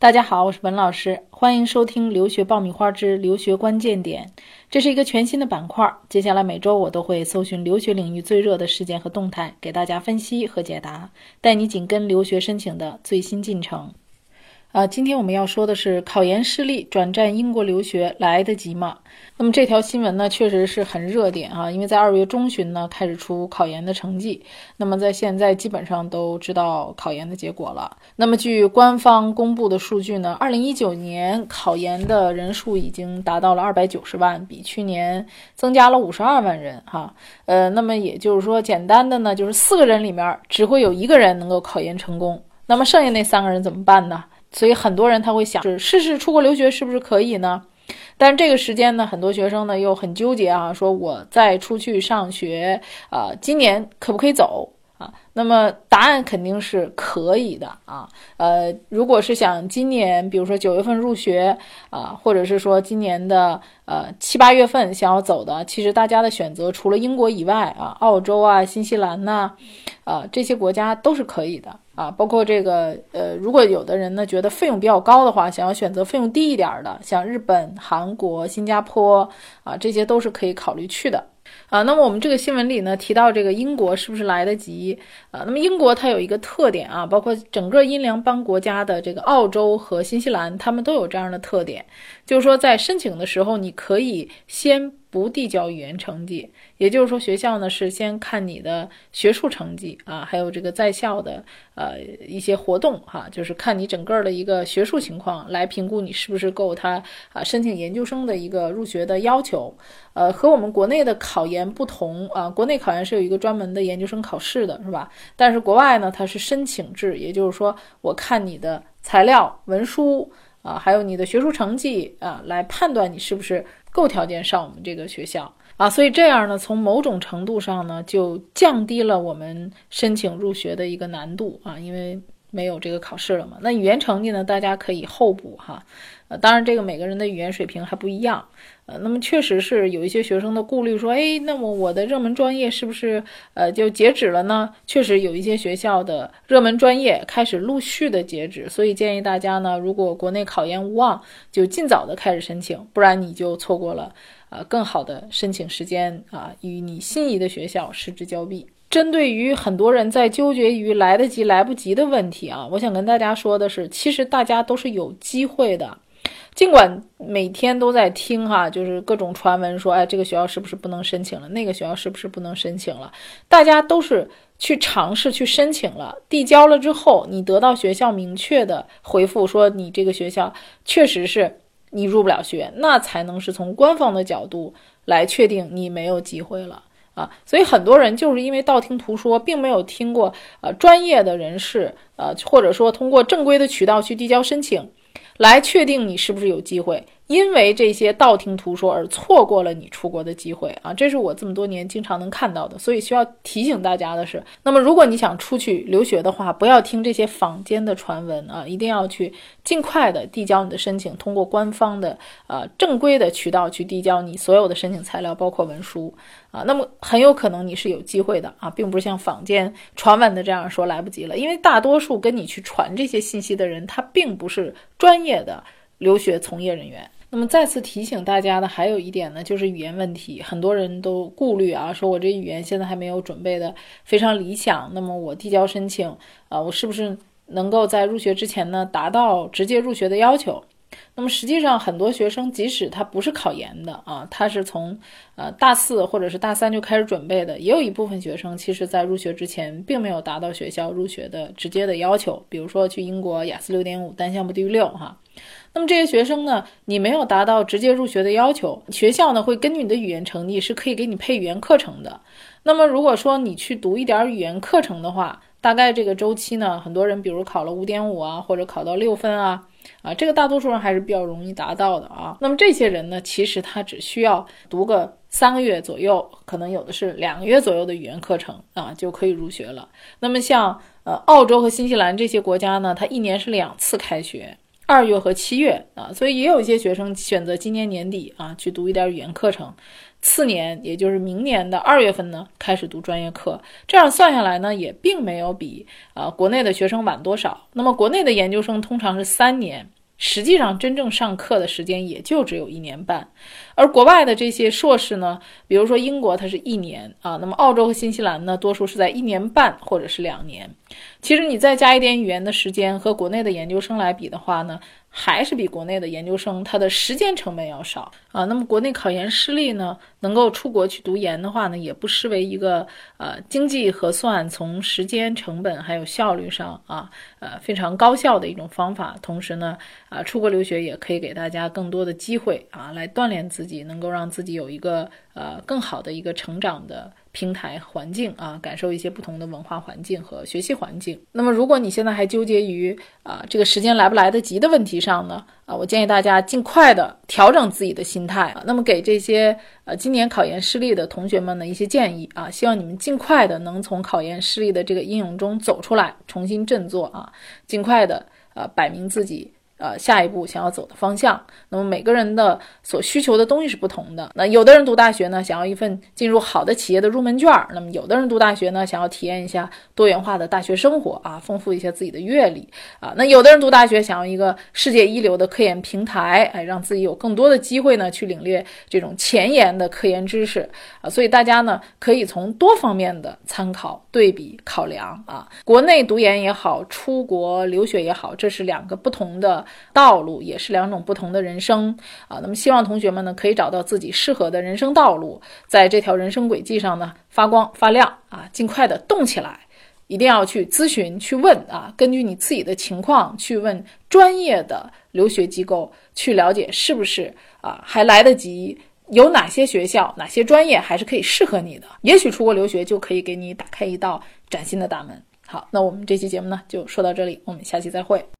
大家好，我是文老师，欢迎收听《留学爆米花之留学关键点》。这是一个全新的板块，接下来每周我都会搜寻留学领域最热的事件和动态，给大家分析和解答，带你紧跟留学申请的最新进程。啊，今天我们要说的是考研失利转战英国留学来得及吗？那么这条新闻呢，确实是很热点啊，因为在二月中旬呢开始出考研的成绩，那么在现在基本上都知道考研的结果了。那么据官方公布的数据呢，二零一九年考研的人数已经达到了二百九十万，比去年增加了五十二万人哈。呃，那么也就是说，简单的呢，就是四个人里面只会有一个人能够考研成功，那么剩下那三个人怎么办呢？所以很多人他会想，试试出国留学是不是可以呢？但这个时间呢，很多学生呢又很纠结啊，说我再出去上学，啊，今年可不可以走啊？那么答案肯定是可以的啊。呃，如果是想今年，比如说九月份入学啊，或者是说今年的呃七八月份想要走的，其实大家的选择除了英国以外啊，澳洲啊、新西兰呐，啊这些国家都是可以的。啊，包括这个，呃，如果有的人呢觉得费用比较高的话，想要选择费用低一点的，像日本、韩国、新加坡啊，这些都是可以考虑去的。啊，那么我们这个新闻里呢提到这个英国是不是来得及？啊，那么英国它有一个特点啊，包括整个英联邦国家的这个澳洲和新西兰，他们都有这样的特点，就是说在申请的时候，你可以先。不递交语言成绩，也就是说，学校呢是先看你的学术成绩啊，还有这个在校的呃一些活动哈，就是看你整个的一个学术情况来评估你是不是够他啊申请研究生的一个入学的要求。呃，和我们国内的考研不同啊，国内考研是有一个专门的研究生考试的，是吧？但是国外呢，它是申请制，也就是说，我看你的材料文书啊，还有你的学术成绩啊，来判断你是不是。够条件上我们这个学校。啊，所以这样呢，从某种程度上呢，就降低了我们申请入学的一个难度啊，因为没有这个考试了嘛。那语言成绩呢，大家可以后补哈。呃，当然这个每个人的语言水平还不一样。呃，那么确实是有一些学生的顾虑，说，哎，那么我的热门专业是不是呃就截止了呢？确实有一些学校的热门专业开始陆续的截止，所以建议大家呢，如果国内考研无望，就尽早的开始申请，不然你就错过了呃更好的申请时间啊，与你心仪的学校失之交臂。针对于很多人在纠结于来得及来不及的问题啊，我想跟大家说的是，其实大家都是有机会的。尽管每天都在听哈，就是各种传闻说，哎，这个学校是不是不能申请了？那个学校是不是不能申请了？大家都是去尝试去申请了，递交了之后，你得到学校明确的回复说你这个学校确实是你入不了学，那才能是从官方的角度来确定你没有机会了啊。所以很多人就是因为道听途说，并没有听过呃专业的人士呃，或者说通过正规的渠道去递交申请。来确定你是不是有机会。因为这些道听途说而错过了你出国的机会啊，这是我这么多年经常能看到的。所以需要提醒大家的是，那么如果你想出去留学的话，不要听这些坊间的传闻啊，一定要去尽快的递交你的申请，通过官方的呃正规的渠道去递交你所有的申请材料，包括文书啊。那么很有可能你是有机会的啊，并不是像坊间传闻的这样说来不及了，因为大多数跟你去传这些信息的人，他并不是专业的留学从业人员。那么再次提醒大家的还有一点呢，就是语言问题，很多人都顾虑啊，说我这语言现在还没有准备的非常理想，那么我递交申请啊，我是不是能够在入学之前呢达到直接入学的要求？那么实际上很多学生即使他不是考研的啊，他是从呃大四或者是大三就开始准备的，也有一部分学生其实在入学之前并没有达到学校入学的直接的要求，比如说去英国雅思六点五单项不低于六哈。那么这些学生呢，你没有达到直接入学的要求，学校呢会根据你的语言成绩是可以给你配语言课程的。那么如果说你去读一点语言课程的话，大概这个周期呢，很多人比如考了五点五啊，或者考到六分啊，啊，这个大多数人还是比较容易达到的啊。那么这些人呢，其实他只需要读个三个月左右，可能有的是两个月左右的语言课程啊，就可以入学了。那么像呃澳洲和新西兰这些国家呢，它一年是两次开学。二月和七月啊，所以也有一些学生选择今年年底啊去读一点语言课程，次年也就是明年的二月份呢开始读专业课，这样算下来呢也并没有比啊国内的学生晚多少。那么国内的研究生通常是三年。实际上，真正上课的时间也就只有一年半，而国外的这些硕士呢，比如说英国，它是一年啊，那么澳洲和新西兰呢，多数是在一年半或者是两年。其实你再加一点语言的时间，和国内的研究生来比的话呢？还是比国内的研究生他的时间成本要少啊。那么国内考研失利呢，能够出国去读研的话呢，也不失为一个呃经济核算，从时间成本还有效率上啊，呃非常高效的一种方法。同时呢，啊出国留学也可以给大家更多的机会啊，来锻炼自己，能够让自己有一个呃更好的一个成长的。平台环境啊，感受一些不同的文化环境和学习环境。那么，如果你现在还纠结于啊这个时间来不来得及的问题上呢？啊，我建议大家尽快的调整自己的心态啊。那么，给这些呃今年考研失利的同学们的一些建议啊，希望你们尽快的能从考研失利的这个阴影中走出来，重新振作啊，尽快的呃摆明自己。呃，下一步想要走的方向，那么每个人的所需求的东西是不同的。那有的人读大学呢，想要一份进入好的企业的入门券儿；那么有的人读大学呢，想要体验一下多元化的大学生活啊，丰富一下自己的阅历啊。那有的人读大学想要一个世界一流的科研平台，哎，让自己有更多的机会呢，去领略这种前沿的科研知识啊。所以大家呢，可以从多方面的参考、对比、考量啊。国内读研也好，出国留学也好，这是两个不同的。道路也是两种不同的人生啊，那么希望同学们呢可以找到自己适合的人生道路，在这条人生轨迹上呢发光发亮啊，尽快的动起来，一定要去咨询去问啊，根据你自己的情况去问专业的留学机构，去了解是不是啊还来得及，有哪些学校哪些专业还是可以适合你的，也许出国留学就可以给你打开一道崭新的大门。好，那我们这期节目呢就说到这里，我们下期再会。